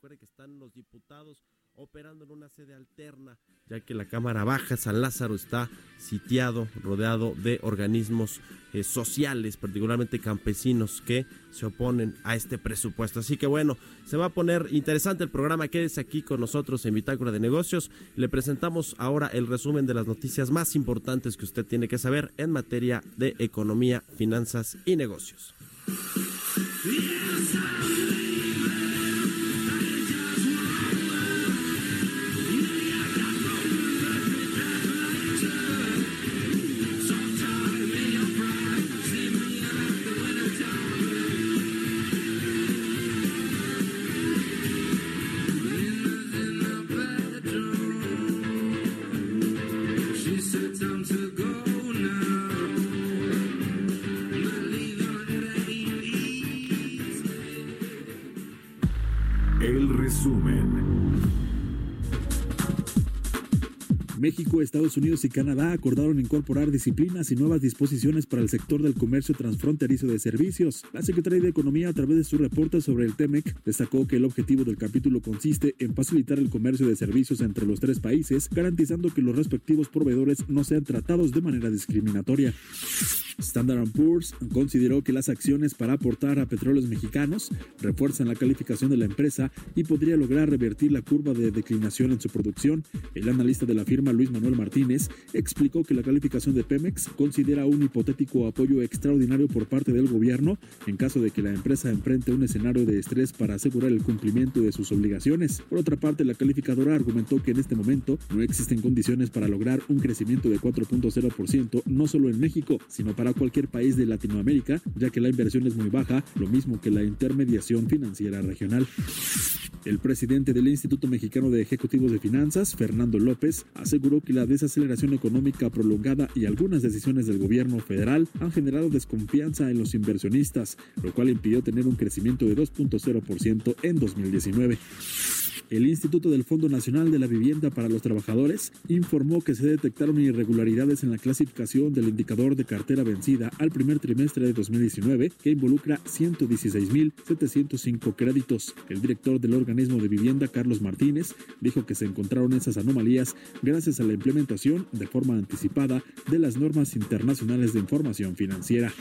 Recuerde que están los diputados operando en una sede alterna, ya que la Cámara Baja San Lázaro está sitiado, rodeado de organismos eh, sociales, particularmente campesinos, que se oponen a este presupuesto. Así que bueno, se va a poner interesante el programa. Quédese aquí con nosotros en Bitácora de Negocios. Le presentamos ahora el resumen de las noticias más importantes que usted tiene que saber en materia de economía, finanzas y negocios. Resumen. México, Estados Unidos y Canadá acordaron incorporar disciplinas y nuevas disposiciones para el sector del comercio transfronterizo de servicios. La Secretaría de Economía, a través de su reporte sobre el TEMEC, destacó que el objetivo del capítulo consiste en facilitar el comercio de servicios entre los tres países, garantizando que los respectivos proveedores no sean tratados de manera discriminatoria. Standard Poor's consideró que las acciones para aportar a petróleos mexicanos refuerzan la calificación de la empresa y podría lograr revertir la curva de declinación en su producción. El analista de la firma Luis Manuel Martínez explicó que la calificación de Pemex considera un hipotético apoyo extraordinario por parte del gobierno en caso de que la empresa enfrente un escenario de estrés para asegurar el cumplimiento de sus obligaciones. Por otra parte, la calificadora argumentó que en este momento no existen condiciones para lograr un crecimiento de 4.0% no solo en México, sino para cualquier país de Latinoamérica, ya que la inversión es muy baja, lo mismo que la intermediación financiera regional. El presidente del Instituto Mexicano de Ejecutivos de Finanzas, Fernando López, aseguró que la desaceleración económica prolongada y algunas decisiones del gobierno federal han generado desconfianza en los inversionistas, lo cual impidió tener un crecimiento de 2.0% en 2019. El Instituto del Fondo Nacional de la Vivienda para los Trabajadores informó que se detectaron irregularidades en la clasificación del indicador de cartera vencida al primer trimestre de 2019, que involucra 116.705 créditos. El director del organismo de vivienda, Carlos Martínez, dijo que se encontraron esas anomalías gracias a la implementación de forma anticipada de las normas internacionales de información financiera.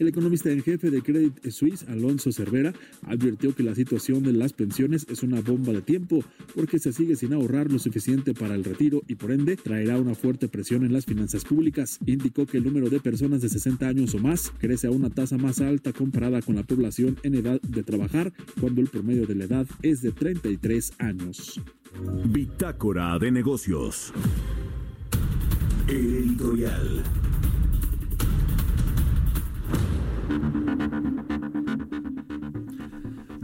El economista en jefe de Credit Suisse, Alonso Cervera, advirtió que la situación de las pensiones es una bomba de tiempo porque se sigue sin ahorrar lo suficiente para el retiro y por ende traerá una fuerte presión en las finanzas públicas. Indicó que el número de personas de 60 años o más crece a una tasa más alta comparada con la población en edad de trabajar cuando el promedio de la edad es de 33 años. Bitácora de negocios. El editorial.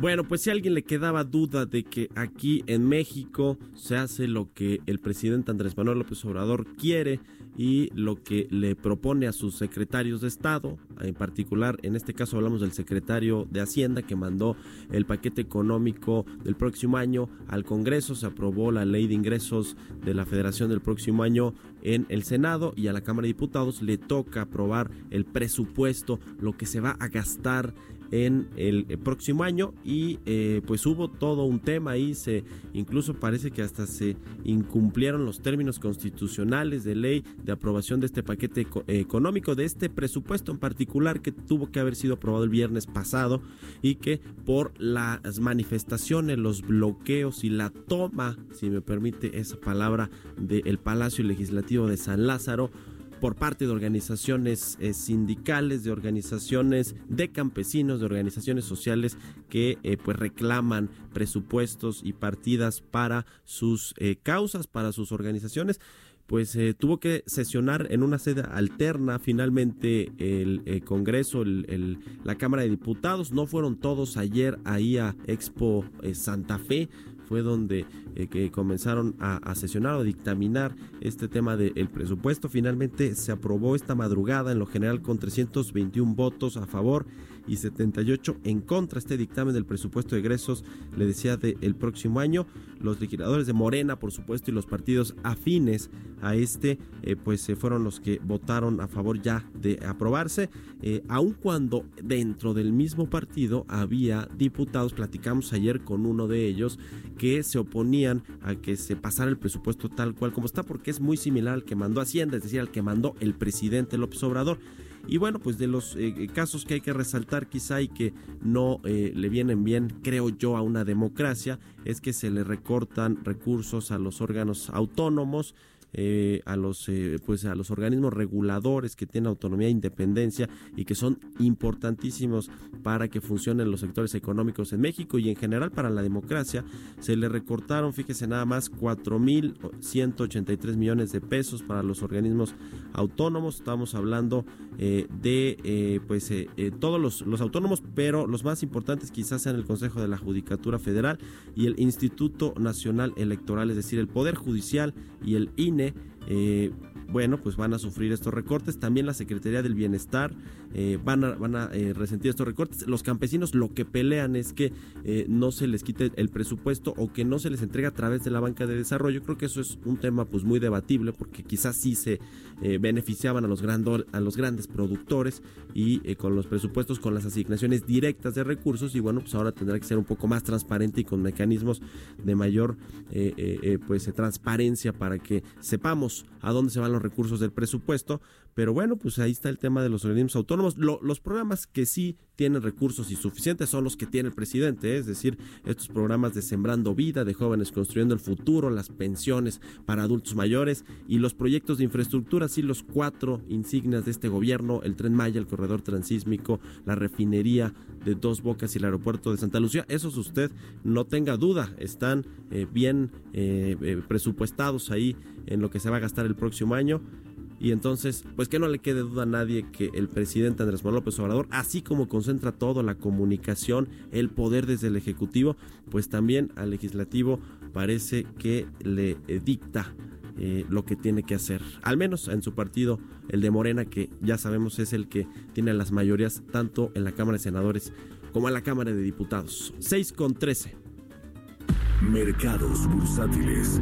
Bueno, pues si a alguien le quedaba duda de que aquí en México se hace lo que el presidente Andrés Manuel López Obrador quiere y lo que le propone a sus secretarios de Estado, en particular en este caso hablamos del secretario de Hacienda que mandó el paquete económico del próximo año al Congreso, se aprobó la ley de ingresos de la Federación del próximo año en el Senado y a la Cámara de Diputados le toca aprobar el presupuesto, lo que se va a gastar en el próximo año y eh, pues hubo todo un tema ahí se incluso parece que hasta se incumplieron los términos constitucionales de ley de aprobación de este paquete eco económico de este presupuesto en particular que tuvo que haber sido aprobado el viernes pasado y que por las manifestaciones los bloqueos y la toma si me permite esa palabra del Palacio Legislativo de San Lázaro por parte de organizaciones eh, sindicales, de organizaciones de campesinos, de organizaciones sociales que eh, pues reclaman presupuestos y partidas para sus eh, causas, para sus organizaciones pues tuvo que sesionar en una sede alterna finalmente el, Congreso, el, la Cámara de Diputados. No fueron todos ayer ahí a Expo Santa Fe, fue donde eh, que comenzaron a, sesionar o dictaminar este tema del presupuesto. Finalmente se aprobó esta madrugada en lo general con 321 votos a favor y 78 en contra. Este dictamen del presupuesto de egresos, le decía, del próximo año. Los legisladores de Morena, por supuesto, y los partidos afines a este, eh, pues se fueron los que votaron a favor ya de aprobarse, eh, aun cuando dentro del mismo partido había diputados, platicamos ayer con uno de ellos, que se oponían a que se pasara el presupuesto tal cual como está, porque es muy similar al que mandó Hacienda, es decir, al que mandó el presidente López Obrador. Y bueno, pues de los eh, eh, casos que hay que resaltar quizá y que no eh, le vienen bien, creo yo, a una democracia, es que se le recortan recursos a los órganos autónomos, eh, a los eh, pues a los organismos reguladores que tienen autonomía e independencia y que son importantísimos para que funcionen los sectores económicos en México y en general para la democracia se le recortaron fíjese nada más 4.183 millones de pesos para los organismos autónomos. Estamos hablando eh, de pues todos los, los autónomos pero los más importantes quizás sean el Consejo de la Judicatura Federal y el Instituto Nacional Electoral es decir el Poder Judicial y el INE eh, bueno, pues van a sufrir estos recortes. También la Secretaría del Bienestar eh, van a, van a eh, resentir estos recortes. Los campesinos lo que pelean es que eh, no se les quite el presupuesto o que no se les entregue a través de la banca de desarrollo. Creo que eso es un tema pues muy debatible porque quizás sí se beneficiaban a los, a los grandes productores y con los presupuestos, con las asignaciones directas de recursos y bueno, pues ahora tendrá que ser un poco más transparente y con mecanismos de mayor pues transparencia para que sepamos a dónde se van los recursos del presupuesto pero bueno, pues ahí está el tema de los organismos autónomos. Los programas que sí tienen recursos insuficientes son los que tiene el presidente, ¿eh? es decir, estos programas de Sembrando Vida, de jóvenes construyendo el futuro, las pensiones para adultos mayores y los proyectos de infraestructura, sí, los cuatro insignias de este gobierno, el tren Maya, el corredor transísmico, la refinería de Dos Bocas y el aeropuerto de Santa Lucía. Esos usted no tenga duda, están eh, bien eh, presupuestados ahí en lo que se va a gastar el próximo año. Y entonces, pues que no le quede duda a nadie que el presidente Andrés Manuel López Obrador, así como concentra todo, la comunicación, el poder desde el Ejecutivo, pues también al Legislativo parece que le dicta eh, lo que tiene que hacer. Al menos en su partido, el de Morena, que ya sabemos es el que tiene las mayorías tanto en la Cámara de Senadores como en la Cámara de Diputados. 6 con 13. Mercados bursátiles.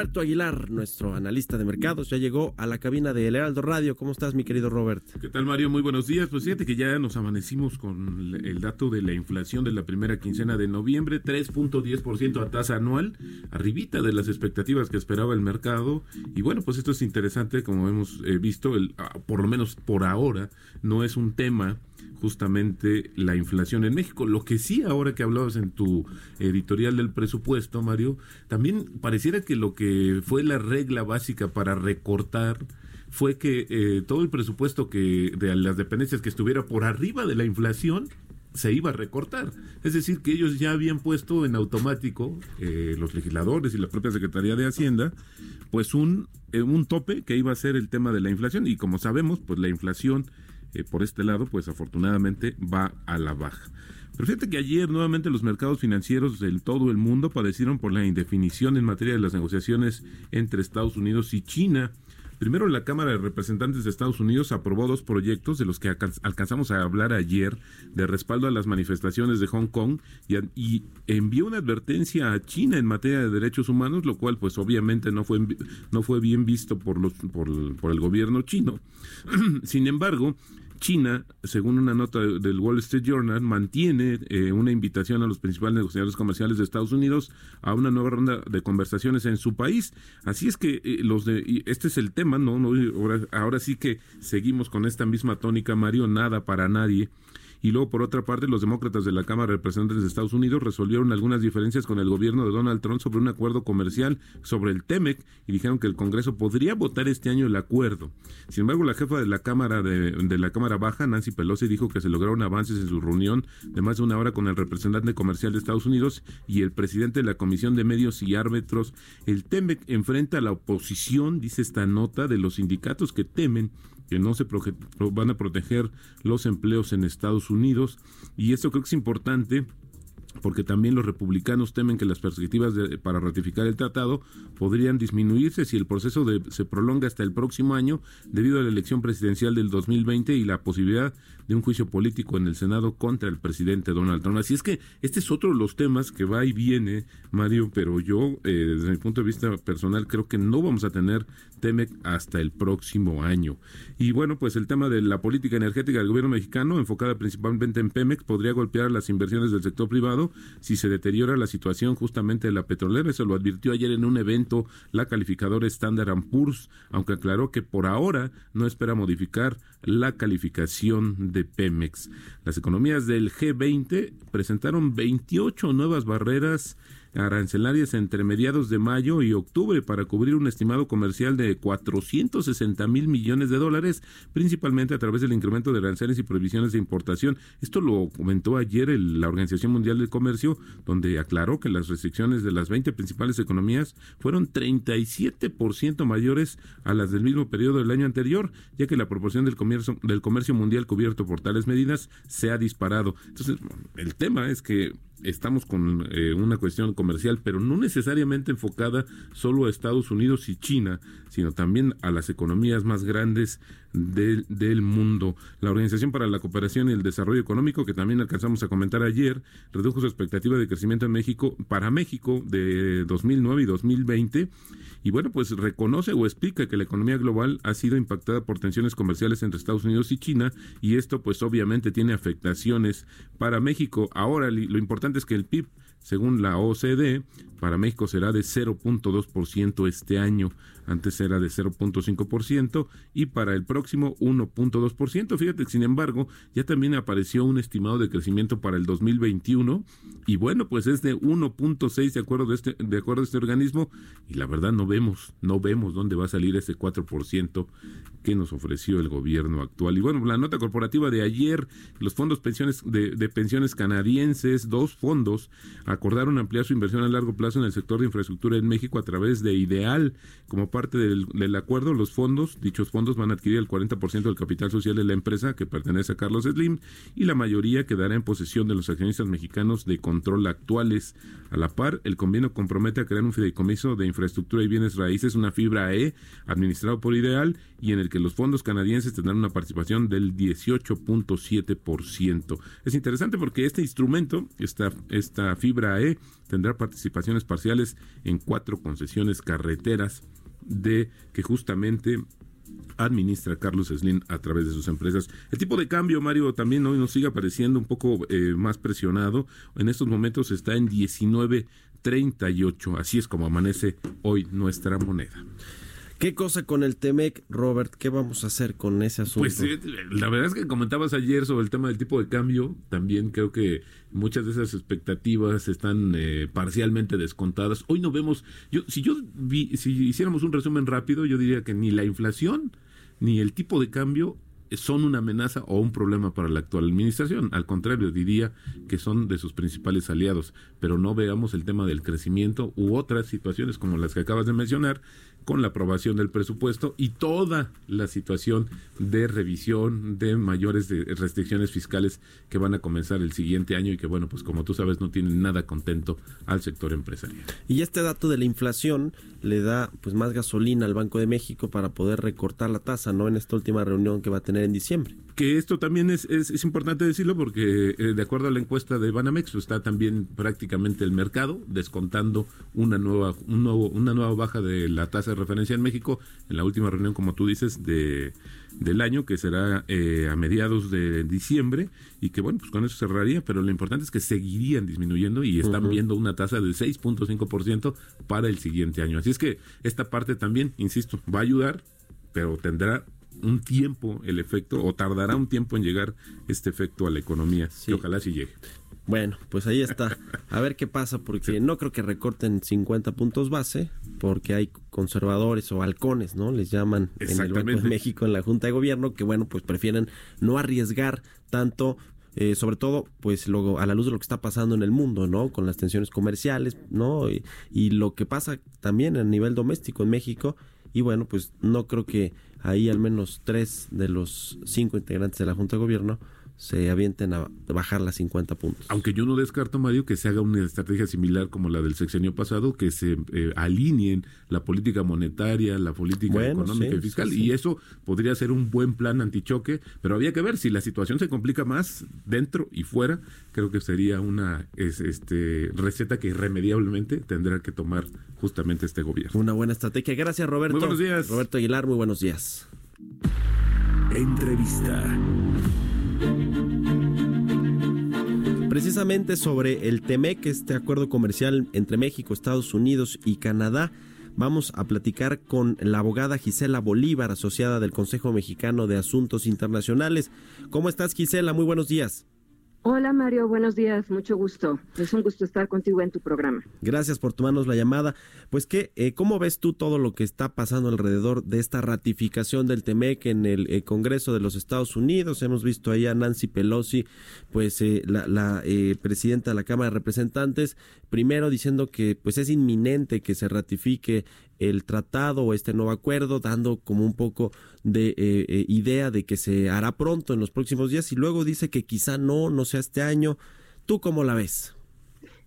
Roberto Aguilar, nuestro analista de mercados, ya llegó a la cabina de El Heraldo Radio. ¿Cómo estás, mi querido Robert? ¿Qué tal, Mario? Muy buenos días. Pues fíjate que ya nos amanecimos con el dato de la inflación de la primera quincena de noviembre, 3.10% a tasa anual, arribita de las expectativas que esperaba el mercado. Y bueno, pues esto es interesante, como hemos eh, visto, el, ah, por lo menos por ahora, no es un tema justamente la inflación en México. Lo que sí, ahora que hablabas en tu editorial del presupuesto, Mario, también pareciera que lo que fue la regla básica para recortar fue que eh, todo el presupuesto que de las dependencias que estuviera por arriba de la inflación se iba a recortar. Es decir, que ellos ya habían puesto en automático, eh, los legisladores y la propia Secretaría de Hacienda, pues un, eh, un tope que iba a ser el tema de la inflación. Y como sabemos, pues la inflación eh, por este lado, pues afortunadamente va a la baja. Pero fíjate que ayer nuevamente los mercados financieros del todo el mundo padecieron por la indefinición en materia de las negociaciones entre Estados Unidos y China. Primero, la Cámara de Representantes de Estados Unidos aprobó dos proyectos de los que alcanzamos a hablar ayer de respaldo a las manifestaciones de Hong Kong y, envió una advertencia a China en materia de derechos humanos, lo cual pues obviamente no fue, no fue bien visto por, los, por, por el gobierno chino. Sin embargo, China, según una nota del Wall Street Journal, mantiene eh, una invitación a los principales negociadores comerciales de Estados Unidos a una nueva ronda de conversaciones en su país. Así es que eh, los de este es el tema, no, ahora, ahora sí que seguimos con esta misma tónica, Mario, nada para nadie. Y luego, por otra parte, los demócratas de la Cámara de Representantes de Estados Unidos resolvieron algunas diferencias con el gobierno de Donald Trump sobre un acuerdo comercial sobre el TEMEC y dijeron que el Congreso podría votar este año el acuerdo. Sin embargo, la jefa de la Cámara de, de la Cámara Baja, Nancy Pelosi, dijo que se lograron avances en su reunión de más de una hora con el representante comercial de Estados Unidos y el presidente de la Comisión de Medios y Árbitros. El TEMEC enfrenta a la oposición, dice esta nota, de los sindicatos que temen que no se van a proteger los empleos en Estados Unidos. Y esto creo que es importante porque también los republicanos temen que las perspectivas para ratificar el tratado podrían disminuirse si el proceso se prolonga hasta el próximo año debido a la elección presidencial del 2020 y la posibilidad de un juicio político en el Senado contra el presidente Donald Trump. Así es que este es otro de los temas que va y viene, Mario, pero yo, eh, desde mi punto de vista personal, creo que no vamos a tener TEMEC hasta el próximo año. Y bueno, pues el tema de la política energética del gobierno mexicano, enfocada principalmente en Pemex, podría golpear las inversiones del sector privado si se deteriora la situación justamente de la petrolera. Eso lo advirtió ayer en un evento la calificadora Standard Poor's, aunque aclaró que por ahora no espera modificar la calificación de Pemex. Las economías del G20 presentaron 28 nuevas barreras arancelarias entre mediados de mayo y octubre para cubrir un estimado comercial de 460 mil millones de dólares, principalmente a través del incremento de aranceles y prohibiciones de importación. Esto lo comentó ayer la Organización Mundial del Comercio, donde aclaró que las restricciones de las 20 principales economías fueron 37% mayores a las del mismo periodo del año anterior, ya que la proporción del comercio, del comercio mundial cubierto por tales medidas se ha disparado. Entonces, el tema es que estamos con eh, una cuestión comercial, pero no necesariamente enfocada solo a Estados Unidos y China, sino también a las economías más grandes del, mundo. La Organización para la Cooperación y el Desarrollo Económico, que también alcanzamos a comentar ayer, redujo su expectativa de crecimiento en México para México de 2009 y 2020 y bueno, pues reconoce o explica que la economía global ha sido impactada por tensiones comerciales entre Estados Unidos y China y esto pues obviamente tiene afectaciones para México. Ahora lo importante es que el PIB según la OCDE, para México será de 0.2% este año, antes era de 0.5% y para el próximo 1.2%. Fíjate, sin embargo, ya también apareció un estimado de crecimiento para el 2021 y bueno, pues es de 1.6 de acuerdo de este de acuerdo a este organismo y la verdad no vemos, no vemos dónde va a salir ese 4% que nos ofreció el gobierno actual. Y bueno, la nota corporativa de ayer, los fondos pensiones de, de pensiones canadienses, dos fondos acordaron ampliar su inversión a largo plazo en el sector de infraestructura en México a través de Ideal. Como parte del, del acuerdo, los fondos, dichos fondos van a adquirir el 40% del capital social de la empresa que pertenece a Carlos Slim y la mayoría quedará en posesión de los accionistas mexicanos de control actuales. A la par, el convenio compromete a crear un fideicomiso de infraestructura y bienes raíces, una fibra E, administrado por Ideal, y en el que los fondos canadienses tendrán una participación del 18.7%. Es interesante porque este instrumento, esta, esta fibra E, tendrá participaciones parciales en cuatro concesiones carreteras de que justamente administra Carlos Slim a través de sus empresas. El tipo de cambio, Mario, también hoy nos sigue apareciendo un poco eh, más presionado. En estos momentos está en 19.38. Así es como amanece hoy nuestra moneda. ¿Qué cosa con el Temec, Robert? ¿Qué vamos a hacer con ese asunto? Pues eh, la verdad es que comentabas ayer sobre el tema del tipo de cambio. También creo que muchas de esas expectativas están eh, parcialmente descontadas. Hoy no vemos. Yo, si yo vi, si hiciéramos un resumen rápido, yo diría que ni la inflación ni el tipo de cambio son una amenaza o un problema para la actual administración. Al contrario, diría que son de sus principales aliados. Pero no veamos el tema del crecimiento u otras situaciones como las que acabas de mencionar con la aprobación del presupuesto y toda la situación de revisión de mayores restricciones fiscales que van a comenzar el siguiente año y que bueno, pues como tú sabes no tienen nada contento al sector empresarial. Y este dato de la inflación le da pues más gasolina al Banco de México para poder recortar la tasa, ¿no? En esta última reunión que va a tener en diciembre. Que esto también es, es, importante decirlo porque eh, de acuerdo a la encuesta de Banamex pues, está también prácticamente el mercado descontando una nueva, un nuevo, una nueva baja de la tasa de referencia en México en la última reunión, como tú dices, de del año, que será eh, a mediados de diciembre, y que bueno, pues con eso cerraría, pero lo importante es que seguirían disminuyendo y están viendo una tasa del 6.5% para el siguiente año. Así es que esta parte también, insisto, va a ayudar, pero tendrá un tiempo el efecto o tardará un tiempo en llegar este efecto a la economía. Sí. ojalá sí llegue. Bueno, pues ahí está. A ver qué pasa, porque no creo que recorten 50 puntos base, porque hay conservadores o halcones, ¿no? Les llaman en el Banco de México, en la Junta de Gobierno, que bueno, pues prefieren no arriesgar tanto. eh, sobre todo, pues luego a la luz de lo que está pasando en el mundo, ¿no? Con las tensiones comerciales, ¿no? Y, y lo que pasa también a nivel doméstico en México. Y bueno, pues no creo que ahí al menos tres de los cinco integrantes de la Junta de Gobierno se avienten a bajar las 50 puntos. Aunque yo no descarto, Mario, que se haga una estrategia similar como la del sexenio pasado, que se eh, alineen la política monetaria, la política Bueno, económica sí, y fiscal, sí, sí. y eso podría ser un buen plan antichoque, pero había que ver si la situación se complica más dentro y fuera, creo que sería una es- este, receta que irremediablemente tendrá que tomar justamente este gobierno. Una buena estrategia. Gracias, Roberto. Muy buenos días. Roberto Aguilar, muy buenos días. Entrevista. Precisamente sobre el TEMEC, este acuerdo comercial entre México, Estados Unidos y Canadá, vamos a platicar con la abogada Gisela Bolívar, asociada del Consejo Mexicano de Asuntos Internacionales. ¿Cómo estás, Gisela? Muy buenos días. Hola Mario, buenos días, mucho gusto. Es un gusto estar contigo en tu programa. Gracias por tomarnos la llamada. Pues que, eh, ¿cómo ves tú todo lo que está pasando alrededor de esta ratificación del TEMEC en el eh, Congreso de los Estados Unidos? Hemos visto ahí a Nancy Pelosi, pues eh, la, la, eh, presidenta de la Cámara de Representantes, primero diciendo que pues es inminente que se ratifique el tratado o este nuevo acuerdo, dando como un poco de eh, eh, idea de que se hará pronto en los próximos días y luego dice que quizá no, no sea este año. ¿Tú cómo la ves?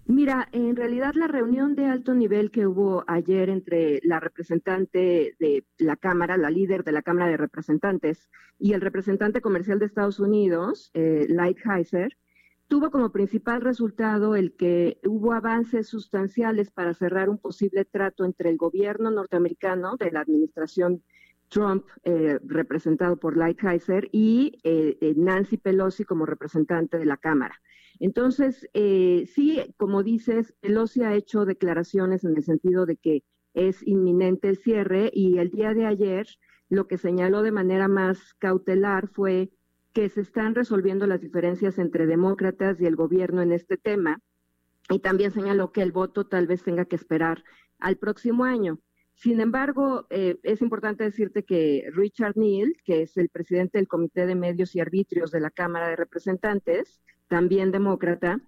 Mira, en realidad la reunión de alto nivel que hubo ayer entre la representante de la Cámara, la líder de la Cámara de Representantes, y el representante comercial de Estados Unidos, eh, Lighthizer, tuvo como principal resultado el que hubo avances sustanciales para cerrar un posible trato entre el gobierno norteamericano de la administración Trump, eh, representado por Lighthizer, y eh, eh, Nancy Pelosi como representante de la Cámara. Entonces, eh, sí, como dices, Pelosi ha hecho declaraciones en el sentido de que es inminente el cierre y el día de ayer lo que señaló de manera más cautelar fue que se están resolviendo las diferencias entre demócratas y el gobierno en este tema y también señaló que el voto tal vez tenga que esperar al próximo año. Sin embargo, eh, es importante decirte que Richard Neal, que es el presidente del Comité de Medios y Arbitrios de la Cámara de Representantes, también demócrata,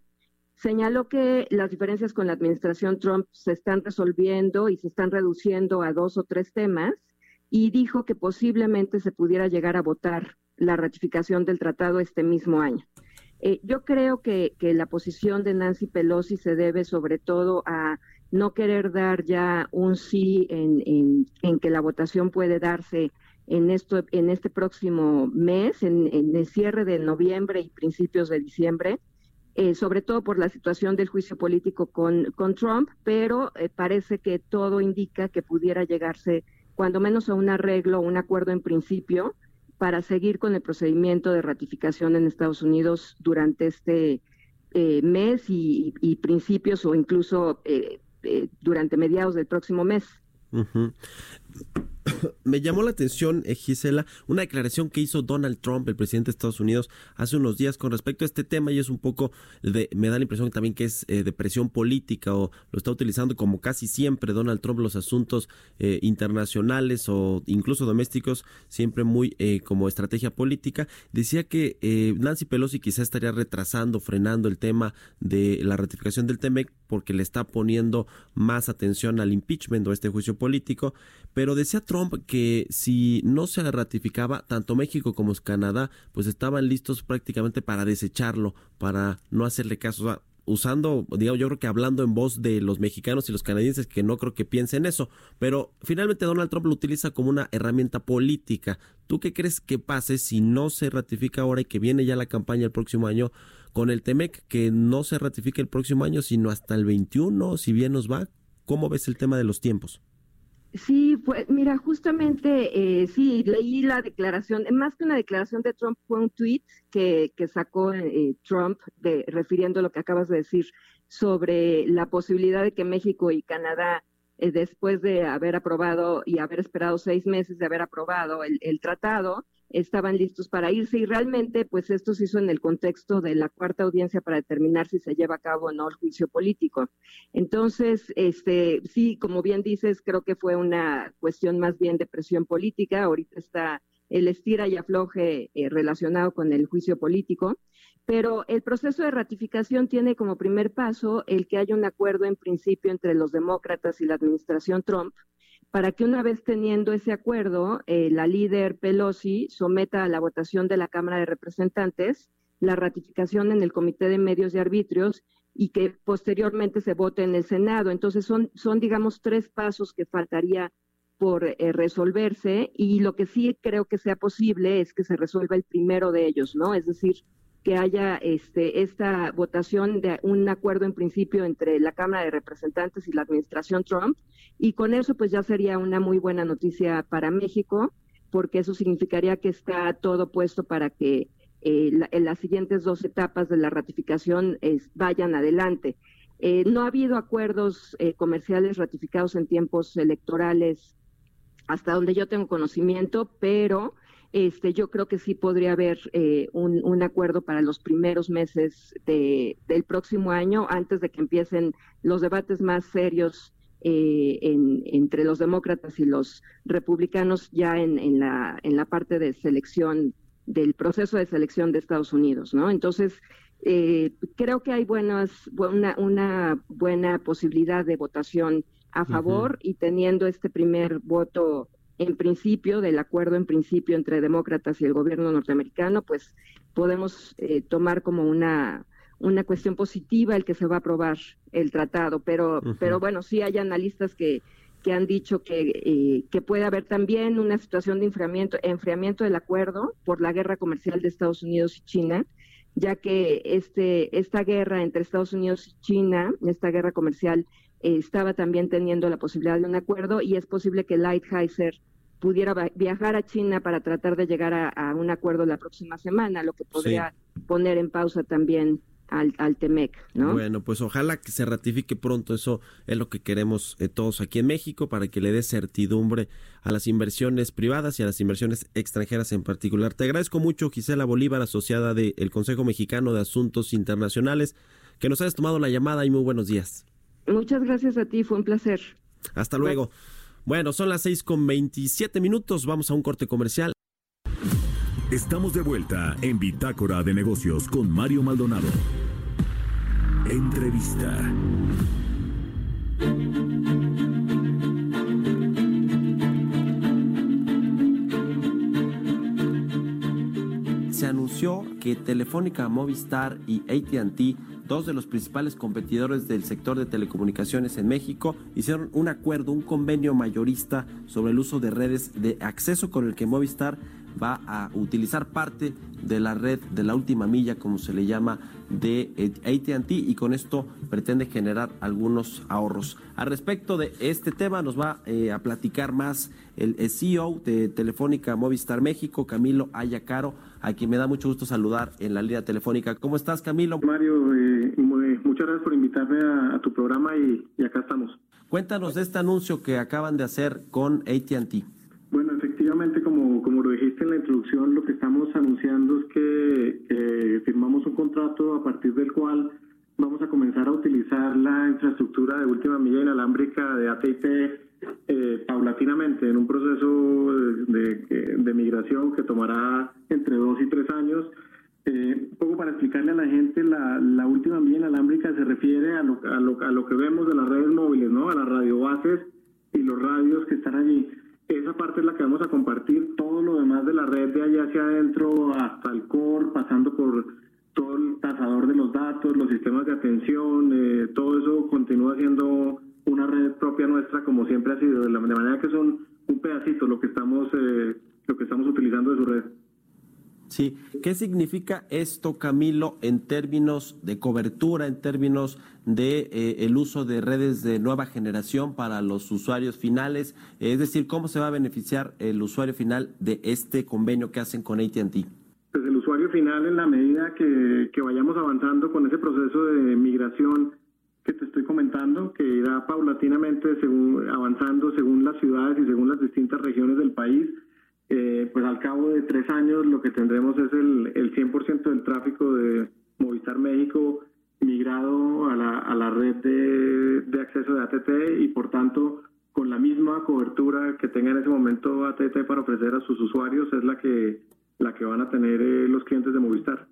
señaló que las diferencias con la administración Trump se están resolviendo y se están reduciendo a dos o tres temas y dijo que posiblemente se pudiera llegar a votar la ratificación del tratado este mismo año. Eh, yo creo que, que la posición de Nancy Pelosi se debe sobre todo a no querer dar ya un sí en, en, en que la votación puede darse en, esto, en este próximo mes, en, en el cierre de noviembre y principios de diciembre, eh, sobre todo por la situación del juicio político con, con Trump, pero eh, parece que todo indica que pudiera llegarse cuando menos a un arreglo, un acuerdo en principio, para seguir con el procedimiento de ratificación en Estados Unidos durante este eh, mes y, y, principios o incluso eh, eh, durante mediados del próximo mes. Uh. Me llamó la atención, eh, Gisela, una declaración que hizo Donald Trump, el presidente de Estados Unidos, hace unos días con respecto a este tema y es un poco de, me da la impresión también que es eh, de presión política o lo está utilizando como casi siempre Donald Trump los asuntos eh, internacionales o incluso domésticos, siempre muy eh, como estrategia política. Decía que Nancy Pelosi quizá estaría retrasando, frenando el tema de la ratificación del TEMEC porque le está poniendo más atención al impeachment o este juicio político, pero decía Trump que si no se ratificaba, tanto México como Canadá, pues estaban listos prácticamente para desecharlo, para no hacerle caso. Usando, digamos, yo creo que hablando en voz de los mexicanos y los canadienses, que no creo que piensen eso, pero finalmente Donald Trump lo utiliza como una herramienta política. ¿Tú qué crees que pase si no se ratifica ahora y que viene ya la campaña el próximo año con el TEMEC, que no se ratifique el próximo año, sino hasta el 21, si bien nos va? ¿Cómo ves el tema de los tiempos? Sí, pues mira, justamente eh, sí, leí la declaración, más que una declaración de Trump fue un tweet que, que sacó eh, Trump de, refiriendo lo que acabas de decir sobre la posibilidad de que México y Canadá eh, después de haber aprobado y haber esperado seis meses de haber aprobado el, tratado, estaban listos para irse y realmente pues esto se hizo en el contexto de la cuarta audiencia para determinar si se lleva a cabo o no el juicio político. Entonces, este sí, como bien dices, creo que fue una cuestión más bien de presión política, ahorita está el estira y afloje eh, relacionado con el juicio político, pero el proceso de ratificación tiene como primer paso el que haya un acuerdo en principio entre los demócratas y la administración Trump para que una vez teniendo ese acuerdo, eh, la líder Pelosi someta a la votación de la Cámara de Representantes la ratificación en el Comité de Medios y Arbitrios y que posteriormente se vote en el Senado. Entonces son, son digamos, tres pasos que faltaría por eh, resolverse y lo que sí creo que sea posible es que se resuelva el primero de ellos, ¿no? Es decir, que haya este, esta votación de un acuerdo en principio entre la Cámara de Representantes y la administración Trump. Y con eso pues ya sería una muy buena noticia para México, porque eso significaría que está todo puesto para que eh, en las siguientes dos etapas de la ratificación vayan adelante. Eh, no ha habido acuerdos eh, comerciales ratificados en tiempos electorales hasta donde yo tengo conocimiento, pero este, yo creo que sí podría haber eh, un, acuerdo para los primeros meses de, del próximo año, antes de que empiecen los debates más serios eh, entre los demócratas y los republicanos ya en, la, en la parte de selección del proceso de selección de Estados Unidos, ¿no? Entonces, eh, creo que hay buenas, una, una buena posibilidad de votación a favor y teniendo este primer voto en principio, del acuerdo en principio entre demócratas y el gobierno norteamericano, pues podemos eh, tomar como una, una cuestión positiva el que se va a aprobar el tratado. Pero, pero bueno, sí hay analistas que, que han dicho que, eh, que puede haber también una situación de enfriamiento, enfriamiento del acuerdo por la guerra comercial de Estados Unidos y China, ya que este, esta guerra entre Estados Unidos y China, esta guerra comercial, estaba también teniendo la posibilidad de un acuerdo y es posible que Lighthizer pudiera viajar a China para tratar de llegar a, un acuerdo la próxima semana, lo que podría poner en pausa también al, al TEMEC, ¿no? Bueno, pues ojalá que se ratifique pronto, eso es lo que queremos eh, todos aquí en México, para que le dé certidumbre a las inversiones privadas y a las inversiones extranjeras en particular. Te agradezco mucho, Gisela Bolívar, asociada del Consejo Mexicano de Asuntos Internacionales, que nos hayas tomado la llamada y muy buenos días. Muchas gracias a ti, fue un placer. Hasta luego. Bueno, son las seis con veintisiete minutos, vamos a un corte comercial. Estamos de vuelta en Bitácora de Negocios con Mario Maldonado. Entrevista. Se anunció que Telefónica, Movistar y ATT dos de los principales competidores del sector de telecomunicaciones en México hicieron un acuerdo, un convenio mayorista sobre el uso de redes de acceso con el que Movistar va a utilizar parte de la red de la última milla, como se le llama, de ATT y con esto pretende generar algunos ahorros. Al respecto de este tema nos va eh, a platicar más el, CEO de Telefónica Movistar México, Camilo Ayacaro, a quien me da mucho gusto saludar en la línea telefónica. ¿Cómo estás, Camilo? Mario, eh, muchas gracias por invitarme a, tu programa y, y acá estamos. Cuéntanos de este anuncio que acaban de hacer con ATT. Bueno, efectivamente, como, como lo dijiste en la introducción, lo que estamos anunciando es que, firmamos un contrato a partir del cual vamos a comenzar a utilizar la infraestructura de última milla inalámbrica de AT&T eh, paulatinamente en un proceso de, migración que tomará entre dos y tres años. Eh, un poco para explicarle a la gente, la, la última milla inalámbrica se refiere a lo que vemos de las redes móviles, ¿no? a las radiobases y los radios que están allí. Esa parte es la que vamos a compartir. Todo lo demás de la red de allá hacia adentro, hasta el core, pasando por todo el tasador de los datos, los sistemas de atención, eh, todo eso continúa siendo una red propia nuestra, como siempre ha sido, de, la, manera que son un pedacito lo que estamos, eh, lo que estamos utilizando de su red. Sí, ¿qué significa esto, Camilo, en términos de cobertura, en términos de eh, el uso de redes de nueva generación para los usuarios finales? Es decir, ¿cómo se va a beneficiar el usuario final de este convenio que hacen con AT&T? Pues el usuario final, en la medida que, que vayamos avanzando con ese proceso de migración que te estoy comentando, que irá paulatinamente según, avanzando según las ciudades y según las distintas regiones del país. Eh, pues al cabo de tres años lo que tendremos es el, el 100% del tráfico de Movistar México migrado a la, a la red de, de acceso de ATT y por tanto con la misma cobertura que tenga en ese momento ATT para ofrecer a sus usuarios es la que, la que van a tener eh, los clientes de Movistar.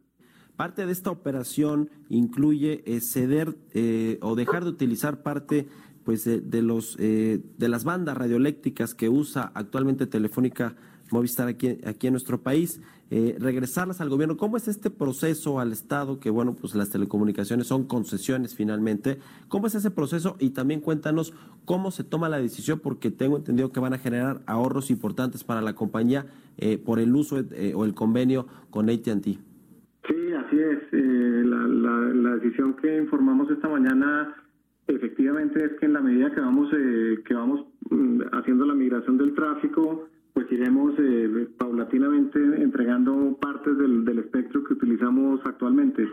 Parte de esta operación incluye eh, ceder eh, o dejar de utilizar parte pues de, los de las bandas radioeléctricas que usa actualmente Telefónica Movistar aquí, aquí en nuestro país, regresarlas al gobierno. ¿Cómo es este proceso al Estado? Que bueno, pues las telecomunicaciones son concesiones finalmente. ¿Cómo es ese proceso? Y también cuéntanos cómo se toma la decisión, porque tengo entendido que van a generar ahorros importantes para la compañía por el uso o el convenio con ATT. Sí, así es. Eh, la, la, decisión que informamos esta mañana efectivamente es que en la medida que vamos eh, que vamos mm, haciendo la migración del tráfico, pues iremos eh, paulatinamente entregando partes del, del, espectro que utilizamos actualmente.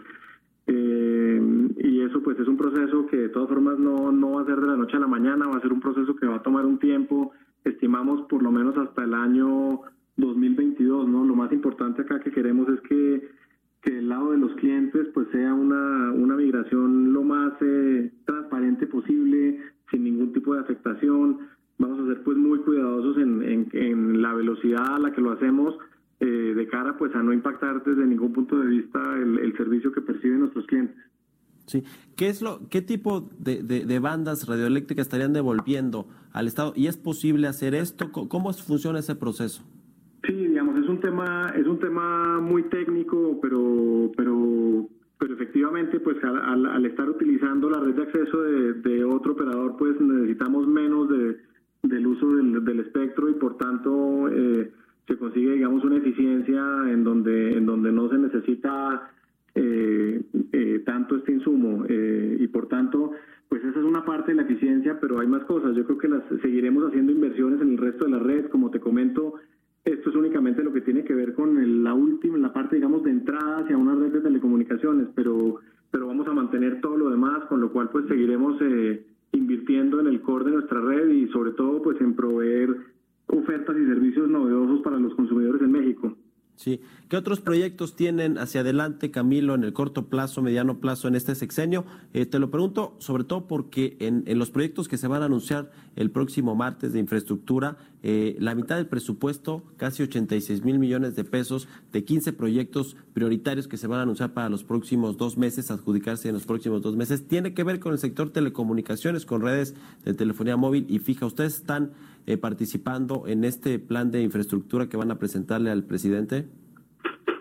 y eso pues es un proceso que de todas formas no, no va a ser de la noche a la mañana, va a ser un proceso que va a tomar un tiempo, estimamos por lo menos hasta el año 2022, ¿no? Lo más importante acá que queremos es que que el lado de los clientes pues sea una, una migración lo más eh, transparente posible, sin ningún tipo de afectación. Vamos a ser pues muy cuidadosos en, en, la velocidad a la que lo hacemos eh, de cara pues a no impactar desde ningún punto de vista el, servicio que perciben nuestros clientes. Sí. ¿Qué, es lo, ¿Qué tipo de, de, bandas radioeléctricas estarían devolviendo al Estado? ¿Y es posible hacer esto? ¿Cómo funciona ese proceso? Sí, digamos, un tema, es un tema muy técnico, pero, pero, pero efectivamente, pues al, estar utilizando la red de acceso de, otro operador, pues necesitamos menos de, del uso del, espectro y por tanto eh, se consigue, digamos, una eficiencia en donde, en donde no se necesita eh, eh, tanto este insumo y por tanto pues esa es una parte de la eficiencia, pero hay más cosas. Yo creo que las seguiremos haciendo inversiones en el resto de la red, como te comento, esto es únicamente lo que tiene que ver con la última, la parte, digamos, de entrada hacia una red de telecomunicaciones, pero, pero vamos a mantener todo lo demás, con lo cual pues seguiremos eh, invirtiendo en el core de nuestra red y sobre todo pues en proveer ofertas y servicios novedosos para los consumidores en México. Sí. ¿Qué otros proyectos tienen hacia adelante, Camilo, en el corto plazo, mediano plazo, en este sexenio? Eh, te lo pregunto sobre todo porque en, los proyectos que se van a anunciar el próximo martes de infraestructura, eh, la mitad del presupuesto, casi 86 mil millones de pesos, de 15 proyectos prioritarios que se van a anunciar para los próximos dos meses, adjudicarse en los próximos dos meses, tiene que ver con el sector telecomunicaciones, con redes de telefonía móvil y fija. ¿Ustedes están eh, participando en este plan de infraestructura que van a presentarle al presidente?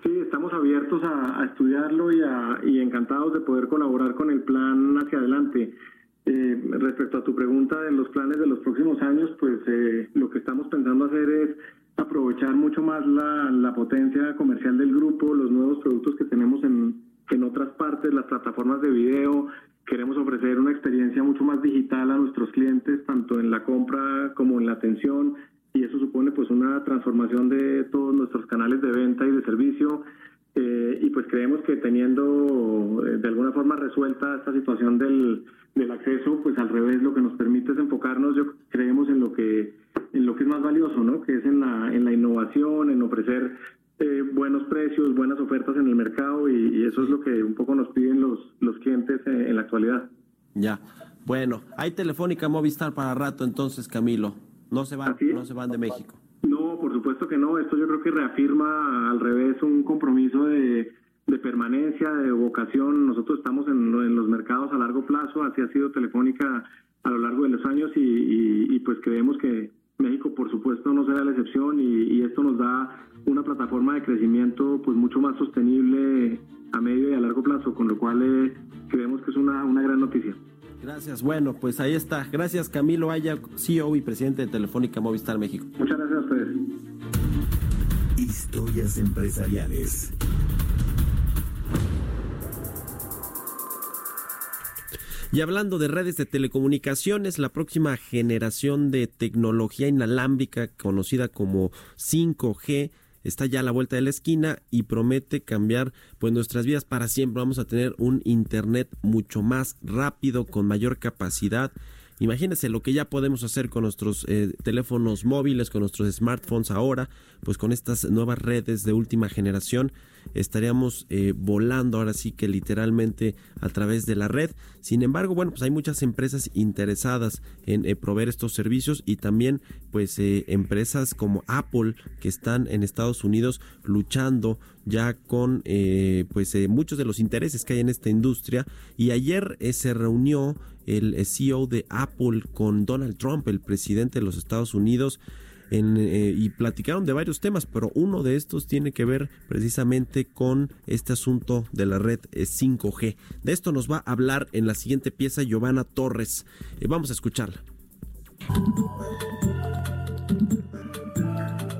Sí, estamos abiertos a, estudiarlo y, y, encantados de poder colaborar con el plan hacia adelante. Eh, respecto a tu pregunta de los planes de los próximos años, pues eh, lo que estamos pensando hacer es aprovechar mucho más la, la, potencia comercial del grupo, los nuevos productos que tenemos en, en otras partes, las plataformas de video, Queremos ofrecer una experiencia mucho más digital a nuestros clientes, tanto en la compra como en la atención, y eso supone pues una transformación de todos nuestros canales de venta y de servicio. Eh, y pues creemos que teniendo eh, de alguna forma resuelta esta situación del, del acceso, pues al revés lo que nos permite es enfocarnos, yo creemos en lo que en lo que es más valioso, ¿no? Que es en la en la innovación, en ofrecer eh, buenos precios, buenas ofertas en el mercado y, eso es lo que un poco nos piden los, los clientes en, la actualidad. Ya, bueno, hay Telefónica Movistar para rato entonces, Camilo. No se van, no se van de México. Por supuesto que no. Esto yo creo que reafirma al revés un compromiso de, permanencia, de vocación. Nosotros estamos en, los mercados a largo plazo, así ha sido Telefónica a lo largo de los años y pues creemos que México, por supuesto, no será la excepción y, esto nos da una plataforma de crecimiento pues mucho más sostenible a medio y a largo plazo, con lo cual eh, creemos que es una, una gran noticia. Gracias. Bueno, pues ahí está. Gracias Camilo Aya, CEO y presidente de Telefónica Movistar México. Muchas gracias a ustedes. Historias empresariales. Y hablando de redes de telecomunicaciones, la próxima generación de tecnología inalámbrica conocida como 5G está ya a la vuelta de la esquina y promete cambiar pues nuestras vidas para siempre. Vamos a tener un internet mucho más rápido, con mayor capacidad. Imagínense lo que ya podemos hacer con nuestros eh, teléfonos móviles, con nuestros smartphones ahora, pues con estas nuevas redes de última generación estaríamos eh, volando ahora sí que literalmente a través de la red. Sin embargo, bueno, pues hay muchas empresas interesadas en eh, proveer estos servicios y también pues eh, empresas como Apple que están en Estados Unidos luchando ya con pues muchos de los intereses que hay en esta industria y ayer se reunió el CEO de Apple con Donald Trump, el presidente de los Estados Unidos eh, y platicaron de varios temas, pero uno de estos tiene que ver precisamente con este asunto de la red 5G. Eh, de esto nos va a hablar en la siguiente pieza Giovanna Torres. Eh, vamos a escucharla.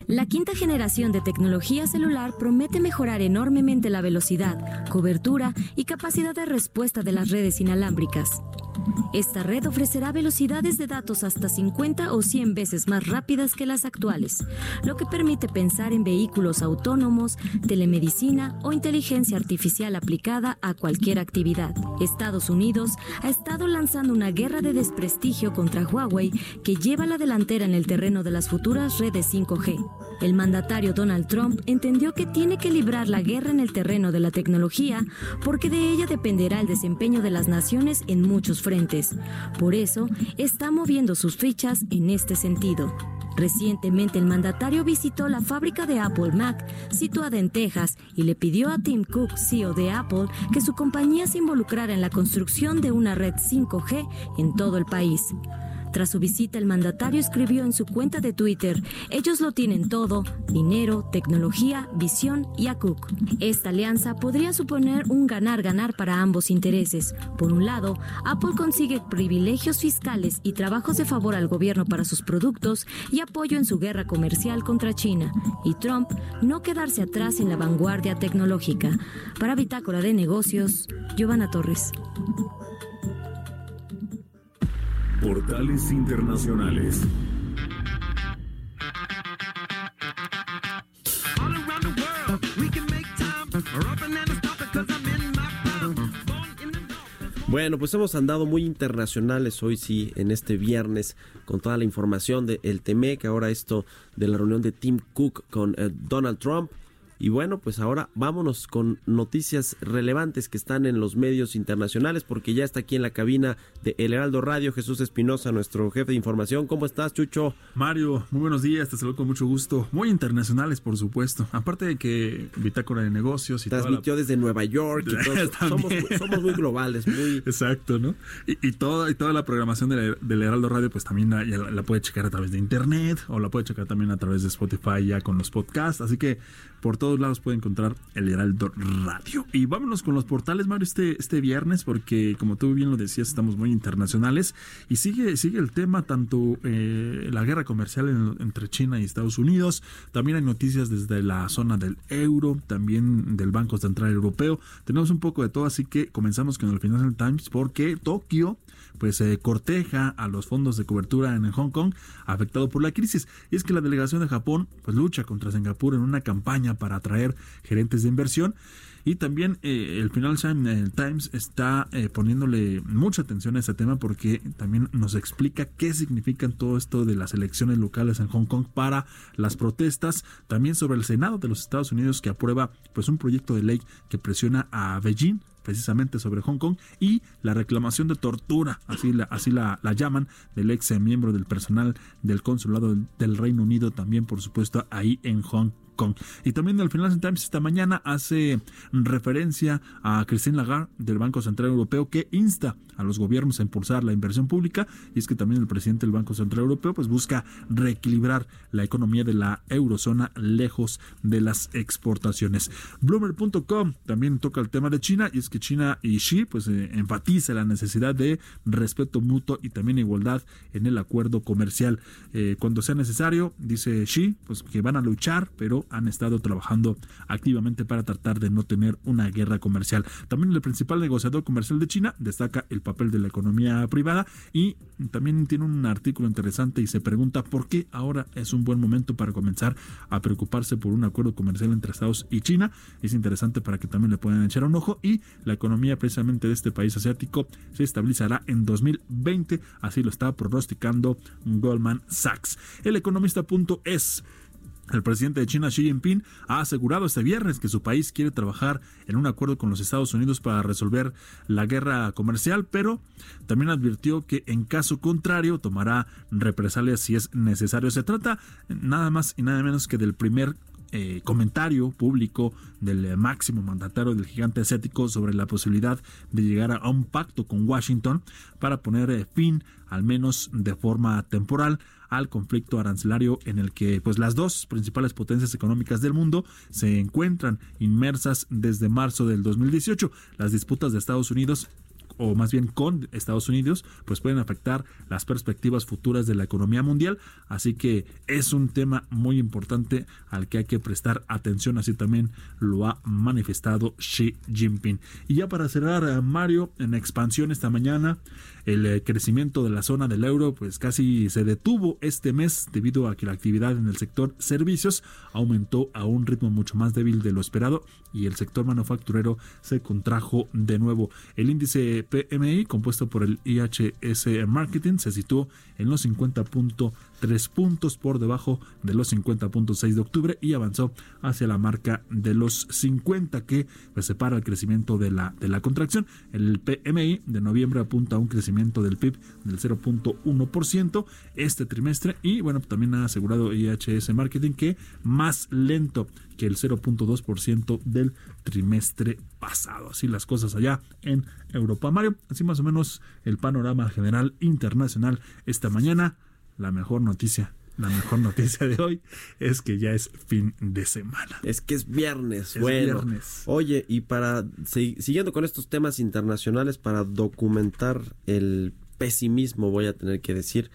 La quinta generación de tecnología celular promete mejorar enormemente la velocidad, cobertura y capacidad de respuesta de las redes inalámbricas. Esta red ofrecerá velocidades de datos hasta 50 o 100 veces más rápidas que las actuales, lo que permite pensar en vehículos autónomos, telemedicina o inteligencia artificial aplicada a cualquier actividad. Estados Unidos ha estado lanzando una guerra de desprestigio contra Huawei que lleva la delantera en el terreno de las futuras redes 5G. El mandatario Donald Trump entendió que tiene que librar la guerra en el terreno de la tecnología porque de ella dependerá el desempeño de las naciones en muchos frentes. Por eso, está moviendo sus fichas en este sentido. Recientemente el mandatario visitó la fábrica de Apple Mac, situada en Texas, y le pidió a Tim Cook, CEO de Apple, que su compañía se involucrara en la construcción de una red 5G en todo el país. Tras su visita, el mandatario escribió en su cuenta de Twitter, ellos lo tienen todo, dinero, tecnología, visión y a Cook. Esta alianza podría suponer un ganar-ganar para ambos intereses. Por un lado, Apple consigue privilegios fiscales y trabajos de favor al gobierno para sus productos y apoyo en su guerra comercial contra China. Y Trump no quedarse atrás en la vanguardia tecnológica. Para Bitácora de Negocios, Giovanna Torres. Portales Internacionales. Bueno, pues hemos andado muy internacionales hoy sí, en este viernes, con toda la información del de TMEC, ahora esto de la reunión de Tim Cook con eh, Donald Trump. Y bueno, pues ahora vámonos con noticias relevantes que están en los medios internacionales, porque ya está aquí en la cabina de El Heraldo Radio Jesús Espinosa, nuestro jefe de información. ¿Cómo estás, Chucho? Mario, muy buenos días, te saludo con mucho gusto. Muy internacionales, por supuesto. Aparte de que Bitácora de Negocios y Transmitió desde Nueva York y todo. somos, muy globales, muy... Exacto, ¿no? Y, toda, y toda la programación del, Heraldo Radio, pues también la, la puede checar a través de Internet o la puede checar también a través de Spotify ya con los podcasts. Así que por todos lados puede encontrar el Heraldo Radio. Y vámonos con los portales, Mario, este, este viernes, porque como tú bien lo decías, estamos muy internacionales. Y sigue, sigue el tema, tanto eh, la guerra comercial entre China y Estados Unidos. También hay noticias desde la zona del euro, también del Banco Central Europeo. Tenemos un poco de todo, así que comenzamos con el Financial Times, porque Tokio pues se corteja a los fondos de cobertura en Hong Kong afectado por la crisis. Y es que la delegación de Japón pues lucha contra Singapur en una campaña para atraer gerentes de inversión. Y también eh, el Financial Times está eh, poniéndole mucha atención a este tema porque también nos explica qué significan todo esto de las elecciones locales en Hong Kong para las protestas. También sobre el Senado de los Estados Unidos que aprueba pues un proyecto de ley que presiona a Beijing precisamente sobre Hong Kong y la reclamación de tortura, así la, así la, la llaman, del ex miembro del personal del consulado del Reino Unido, también por supuesto ahí en Hong Y también el Financial Times esta mañana hace referencia a Christine Lagarde del Banco Central Europeo que insta a los gobiernos a impulsar la inversión pública y es que también el presidente del Banco Central Europeo pues busca reequilibrar la economía de la eurozona lejos de las exportaciones. Bloomer.com también toca el tema de China y es que China y Xi pues eh, enfatiza la necesidad de respeto mutuo y también igualdad en el acuerdo comercial. Eh, cuando sea necesario, dice Xi, pues que van a luchar, pero han estado trabajando activamente para tratar de no tener una guerra comercial. También el principal negociador comercial de China destaca el papel de la economía privada y también tiene un artículo interesante y se pregunta por qué ahora es un buen momento para comenzar a preocuparse por un acuerdo comercial entre Estados y China. Es interesante para que también le puedan echar un ojo y la economía precisamente de este país asiático se estabilizará en 2020, así lo está pronosticando Goldman Sachs. El economista.es el presidente de China, Xi Jinping, ha asegurado este viernes que su país quiere trabajar en un acuerdo con los Estados Unidos para resolver la guerra comercial, pero también advirtió que en caso contrario tomará represalias si es necesario. Se trata nada más y nada menos que del primer eh, comentario público del máximo mandatario del gigante asiático sobre la posibilidad de llegar a un pacto con Washington para poner eh, fin, al menos de forma temporal, al conflicto arancelario en el que pues las dos principales potencias económicas del mundo se encuentran inmersas desde marzo del 2018. Las disputas de Estados Unidos o más bien con Estados Unidos, pues pueden afectar las perspectivas futuras de la economía mundial. Así que es un tema muy importante al que hay que prestar atención, así también lo ha manifestado Xi Jinping. Y ya para cerrar, eh, Mario, en expansión esta mañana, el eh, crecimiento de la zona del euro pues casi se detuvo este mes debido a que la actividad en el sector servicios aumentó a un ritmo mucho más débil de lo esperado y el sector manufacturero se contrajo de nuevo. El índice PMI, compuesto por el IHS Marketing, se situó en los 50.3 puntos por debajo de los 50.6 de octubre y avanzó hacia la marca de los 50 que pues, separa el crecimiento de la, de la contracción. El PMI de noviembre apunta a un crecimiento del PIB del 0.1% este trimestre y bueno, también ha asegurado IHS Marketing que más lento que el 0.2% del trimestre pasado. Así las cosas allá en Europa. Mario, así más o menos el panorama general internacional esta mañana. La mejor noticia la mejor noticia de hoy es que ya es fin de semana. Es que es viernes. Es viernes. Oye, y para siguiendo con estos temas internacionales para documentar el pesimismo, voy a tener que decir.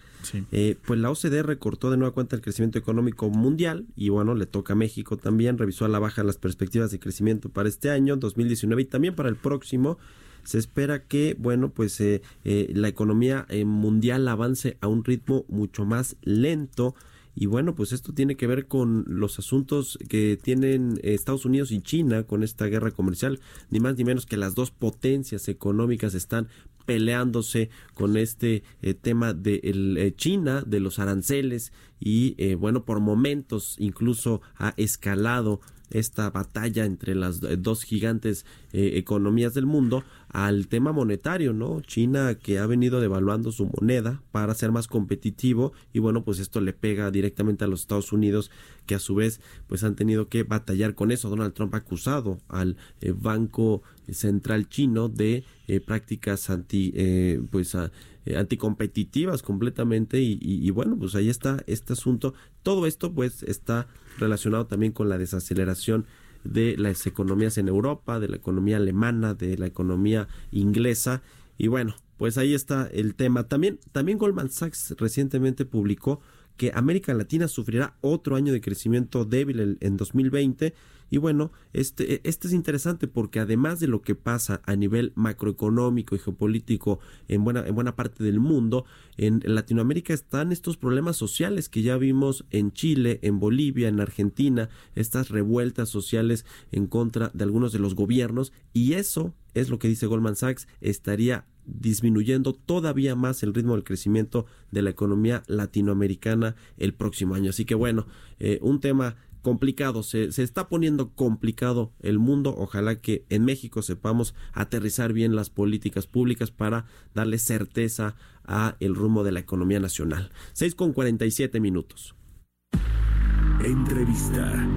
Eh, pues la OCDE recortó de nueva cuenta el crecimiento económico mundial y bueno, le toca a México también, revisó a la baja las perspectivas de crecimiento para este año, 2019 y también para el próximo. Se espera que, bueno, pues eh, eh, la economía mundial avance a un ritmo mucho más lento. Y bueno, pues esto tiene que ver con los asuntos que tienen Estados Unidos y China con esta guerra comercial. Ni más ni menos que las dos potencias económicas están peleándose con este eh, tema de eh, China, de los aranceles y eh, bueno, por momentos incluso ha escalado esta batalla entre las dos gigantes eh, economías del mundo al tema monetario, ¿no? China que ha venido devaluando su moneda para ser más competitivo y bueno, pues esto le pega directamente a los Estados Unidos que a su vez pues han tenido que batallar con eso. Donald Trump ha acusado al eh, Banco Central chino de eh, prácticas anti pues anticompetitivas completamente y, y, bueno pues ahí está este asunto todo esto pues está relacionado también con la desaceleración de las economías en Europa, de la economía alemana, de la economía inglesa. Y bueno, pues ahí está el tema. También, también Goldman Sachs recientemente publicó que América Latina sufrirá otro año de crecimiento débil en 2020 y bueno, este, este es interesante porque además de lo que pasa a nivel macroeconómico y geopolítico en buena, en buena parte del mundo, en Latinoamérica están estos problemas sociales que ya vimos en Chile, en Bolivia, en Argentina, estas revueltas sociales en contra de algunos de los gobiernos. Y eso es lo que dice Goldman Sachs, estaría disminuyendo todavía más el ritmo del crecimiento de la economía latinoamericana el próximo año. Así que bueno, eh, un tema complicado, se, se, está poniendo complicado el mundo. Ojalá que en México sepamos aterrizar bien las políticas públicas para darle certeza a el rumbo de la economía nacional. 6 con 47 minutos. Entrevista.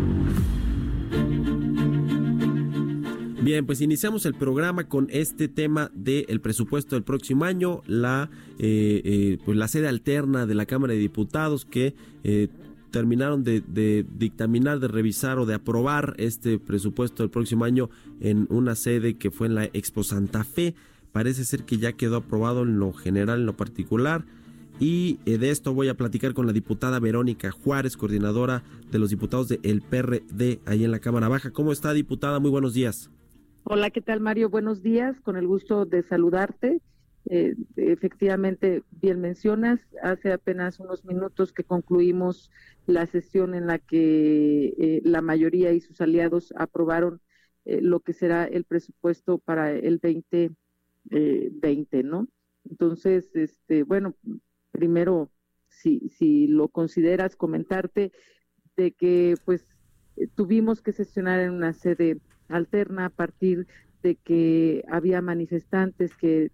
Bien, pues iniciamos el programa con este tema del presupuesto del próximo año, la, eh, eh, pues la sede alterna de la Cámara de Diputados que eh, terminaron de, dictaminar, de revisar o de aprobar este presupuesto del próximo año en una sede que fue en la Expo Santa Fe. Parece ser que ya quedó aprobado en lo general, en lo particular. y eh, de esto voy a platicar con la diputada Verónica Juárez, coordinadora de los diputados del PRD ahí en la Cámara Baja. ¿Cómo está, diputada? Muy buenos días. Hola, ¿qué tal, Mario? Buenos días, con el gusto de saludarte. Eh, efectivamente, bien mencionas, hace apenas unos minutos que concluimos la sesión en la que eh, la mayoría y sus aliados aprobaron eh, lo que será el presupuesto para el 2020, ¿no? Entonces, este, bueno, primero, si, si lo consideras, comentarte de que pues tuvimos que sesionar en una sede alterna a partir de que había manifestantes que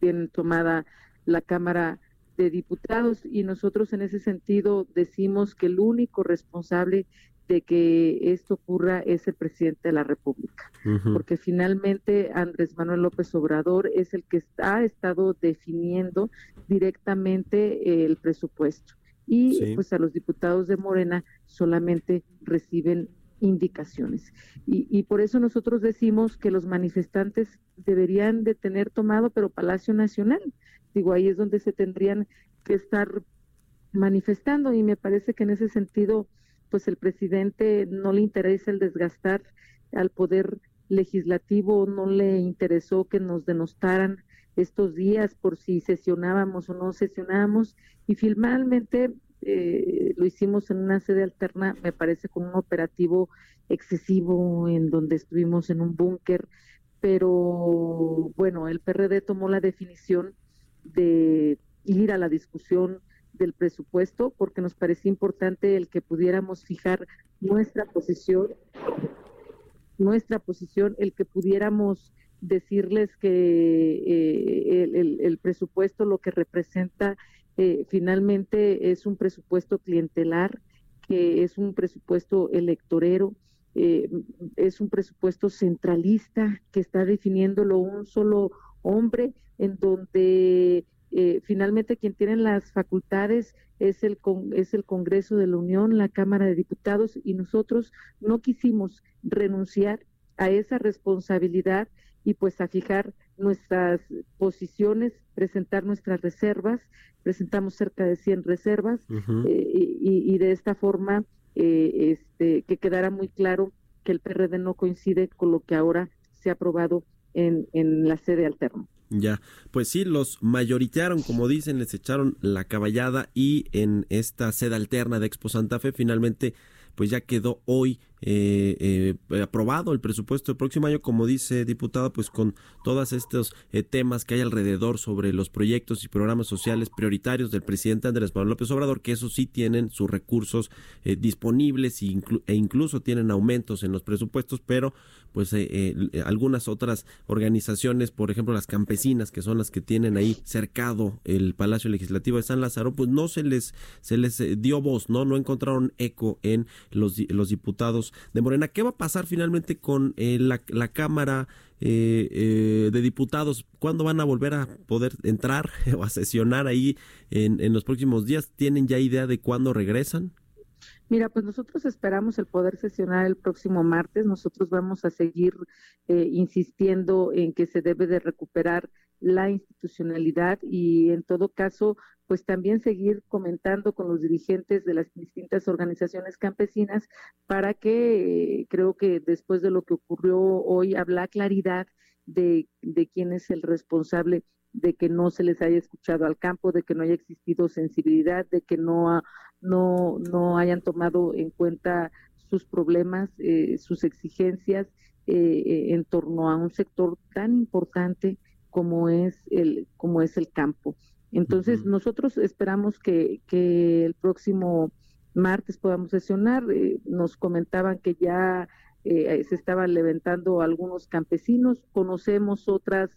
tienen tomada la Cámara de Diputados y nosotros en ese sentido decimos que el único responsable de que esto ocurra es el presidente de la República, porque finalmente Andrés Manuel López Obrador es el que ha estado definiendo directamente el presupuesto. Y pues a los diputados de Morena solamente reciben indicaciones. Y, y, por eso nosotros decimos que los manifestantes deberían de tener tomado, pero Palacio Nacional. Digo, ahí es donde se tendrían que estar manifestando y me parece que en ese sentido, pues el presidente no le interesa el desgastar al poder legislativo, no le interesó que nos denostaran estos días por si sesionábamos o no sesionábamos y finalmente eh, lo hicimos en una sede alterna, me parece con un operativo excesivo en donde estuvimos en un búnker, pero bueno, el PRD tomó la definición de ir a la discusión del presupuesto porque nos parecía importante el que pudiéramos fijar nuestra posición, nuestra posición, el que pudiéramos decirles que eh, el, el, presupuesto lo que representa eh, finalmente es un presupuesto clientelar, que es un presupuesto electorero, eh, es un presupuesto centralista que está definiéndolo un solo hombre, en donde eh, finalmente quien tiene las facultades es el, es el Congreso de la Unión, la Cámara de Diputados, y nosotros no quisimos renunciar a esa responsabilidad y pues a fijar nuestras posiciones, presentar nuestras reservas, presentamos cerca de 100 reservas eh, y, de esta forma eh, este, que quedara muy claro que el PRD no coincide con lo que ahora se ha aprobado en, en la sede alterna. Ya, pues sí, los mayoritearon, como dicen, les echaron la caballada y en esta sede alterna de Expo Santa Fe finalmente pues ya quedó hoy eh, eh, aprobado el presupuesto del próximo año, como dice diputado, pues con todos estos eh, temas que hay alrededor sobre los proyectos y programas sociales prioritarios del presidente Andrés Manuel López Obrador, que eso sí tienen sus recursos disponibles e, e, incluso tienen aumentos en los presupuestos, pero pues algunas otras organizaciones, por ejemplo las campesinas, que son las que tienen ahí cercado el Palacio Legislativo de San Lázaro, pues no se les se les dio voz, no no encontraron eco en los, los diputados de Morena. ¿Qué va a pasar finalmente con eh, la, Cámara eh, eh, de Diputados? ¿Cuándo van a volver a poder entrar o a sesionar ahí en, en los próximos días? ¿Tienen ya idea de cuándo regresan? Mira, pues nosotros esperamos el poder sesionar el próximo martes. Nosotros vamos a seguir insistiendo en que se debe de recuperar la institucionalidad y en todo caso pues también seguir comentando con los dirigentes de las distintas organizaciones campesinas para que eh, creo que después de lo que ocurrió hoy habla claridad de, de quién es el responsable de que no se les haya escuchado al campo, de que no haya existido sensibilidad, de que no, no, no hayan tomado en cuenta sus problemas, eh, sus exigencias eh, en torno a un sector tan importante como es el, como es el campo. Entonces, nosotros esperamos que, que, el próximo martes podamos sesionar. Eh, nos comentaban que ya eh, se estaban levantando algunos campesinos. Conocemos otras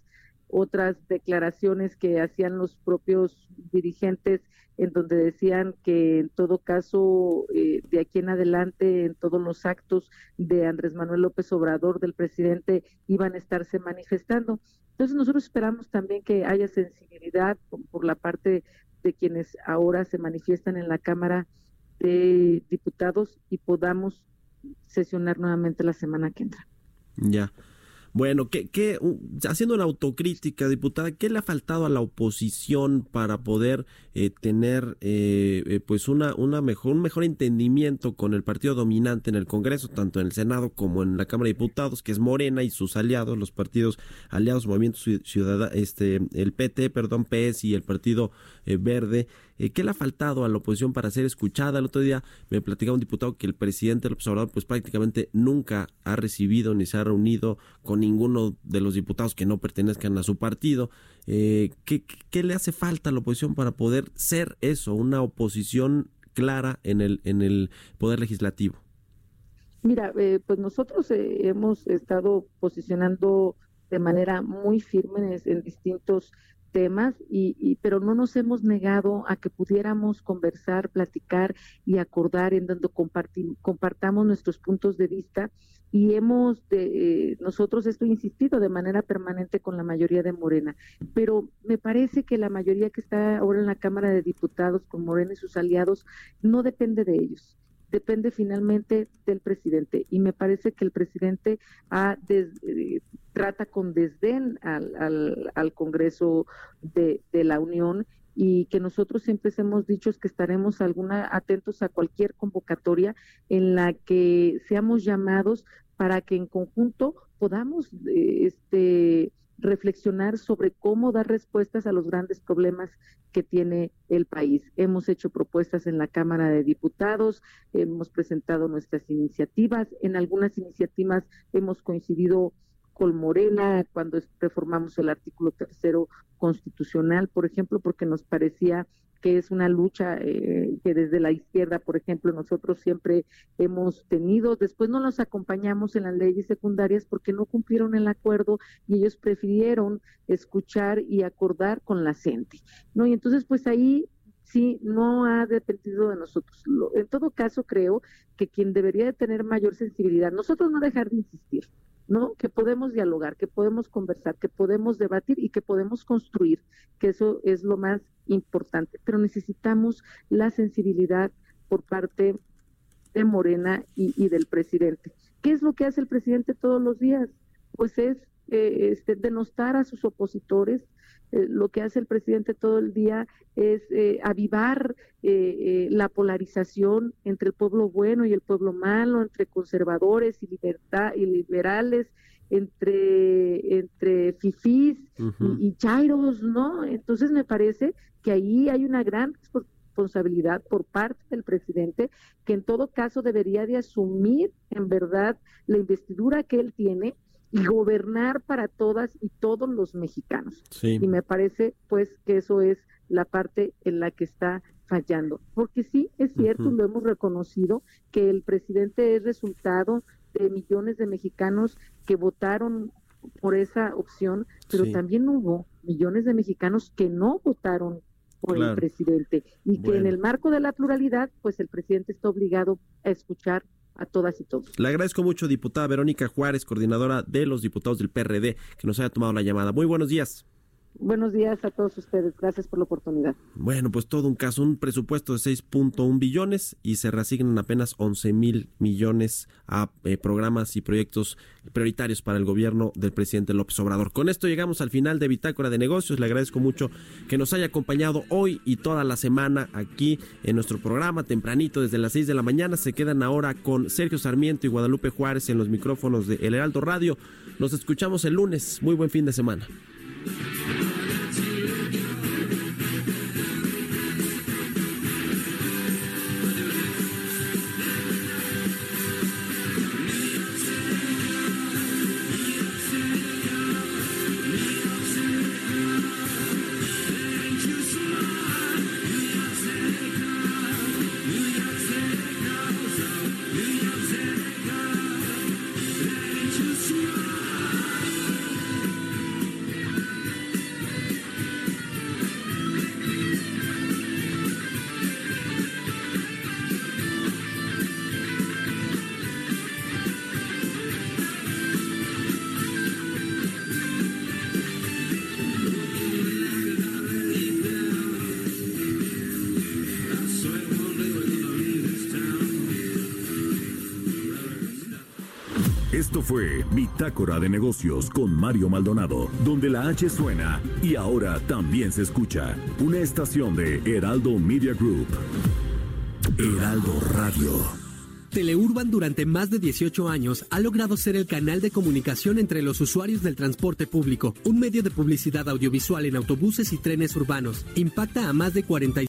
otras declaraciones que hacían los propios dirigentes en donde decían que en todo caso eh, de aquí en adelante en todos los actos de Andrés Manuel López Obrador del presidente iban a estarse manifestando. Entonces nosotros esperamos también que haya sensibilidad por, la parte de quienes ahora se manifiestan en la Cámara de Diputados y podamos sesionar nuevamente la semana que entra. Ya. Bueno, ¿qué, qué, haciendo una autocrítica, diputada, ¿qué le ha faltado a la oposición para poder eh, tener eh, eh, pues una, una mejor, un mejor entendimiento con el partido dominante en el Congreso, tanto en el Senado como en la Cámara de Diputados, que es Morena y sus aliados, los partidos aliados, Movimiento Ciudadano, este, el PT, perdón, PS y el Partido Verde? ¿Qué le ha faltado a la oposición para ser escuchada? El otro día me platicaba un diputado que el presidente del observador pues prácticamente nunca ha recibido ni se ha reunido con ninguno de los diputados que no pertenezcan a su partido. Eh, ¿qué, ¿Qué le hace falta a la oposición para poder ser eso, una oposición clara en el, en el poder legislativo? Mira, eh, pues nosotros eh, hemos estado posicionando de manera muy firme en distintos temas, y, pero no nos hemos negado a que pudiéramos conversar, platicar y acordar en donde compartamos nuestros puntos de vista y hemos de, eh, nosotros esto insistido de manera permanente con la mayoría de Morena, pero me parece que la mayoría que está ahora en la Cámara de Diputados con Morena y sus aliados no depende de ellos depende finalmente del presidente. Y me parece que el presidente ha eh, trata con desdén al, Congreso de, la Unión y que nosotros siempre hemos dicho que estaremos alguna, atentos a cualquier convocatoria en la que seamos llamados para que en conjunto podamos eh, este, reflexionar sobre cómo dar respuestas a los grandes problemas que tiene el país. Hemos hecho propuestas en la Cámara de Diputados, hemos presentado nuestras iniciativas, en algunas iniciativas hemos coincidido con Morena cuando reformamos el artículo tercero constitucional, por ejemplo, porque nos parecía que es una lucha eh, que desde la izquierda, por ejemplo, nosotros siempre hemos tenido. Después no los acompañamos en las leyes secundarias porque no cumplieron el acuerdo y ellos prefirieron escuchar y acordar con la gente, ¿no? Y entonces, pues ahí sí no ha dependido de nosotros. en todo caso, creo que quien debería de tener mayor sensibilidad, nosotros no dejar de insistir, ¿no? Que podemos dialogar, que podemos conversar, que podemos debatir y que podemos construir, que eso es lo más importante, pero necesitamos la sensibilidad por parte de Morena y, del presidente. ¿Qué es lo que hace el presidente todos los días? Pues es eh, este, denostar a sus opositores. Eh, lo que hace el presidente todo el día es eh, avivar la polarización entre el pueblo bueno y el pueblo malo, entre conservadores y, libertad, y liberales, entre, entre fifís y, y, chairos, ¿no? Entonces me parece que ahí hay una gran responsabilidad por parte del presidente, que en todo caso debería de asumir en verdad la investidura que él tiene y gobernar para todas y todos los mexicanos. Y me parece pues que eso es la parte en la que está fallando. Porque sí, es cierto, lo hemos reconocido, que el presidente es resultado de millones de mexicanos que votaron por esa opción, pero también hubo millones de mexicanos que no votaron por el presidente. Y que en el marco de la pluralidad, pues el presidente está obligado a escuchar a todas y todos. Le agradezco mucho, diputada Verónica Juárez, coordinadora de los diputados del PRD, que nos haya tomado la llamada. Muy buenos días. Buenos días a todos ustedes. Gracias por la oportunidad. Bueno, pues todo un caso, un presupuesto de 6.1 billones y se reasignan apenas 11 mil millones a eh, programas y proyectos prioritarios para el gobierno del presidente López Obrador. Con esto llegamos al final de Bitácora de Negocios. Le agradezco mucho que nos haya acompañado hoy y toda la semana aquí en nuestro programa, tempranito desde las 6 de la mañana. Se quedan ahora con Sergio Sarmiento y Guadalupe Juárez en los micrófonos de El Heraldo Radio. Nos escuchamos el lunes. Muy buen fin de semana. thank you Esto fue Bitácora de Negocios con Mario Maldonado, donde la H suena y ahora también se escucha. Una estación de Heraldo Media Group. Heraldo Radio. Teleurban durante más de 18 años ha logrado ser el canal de comunicación entre los usuarios del transporte público, un medio de publicidad audiovisual en autobuses y trenes urbanos. Impacta a más de 40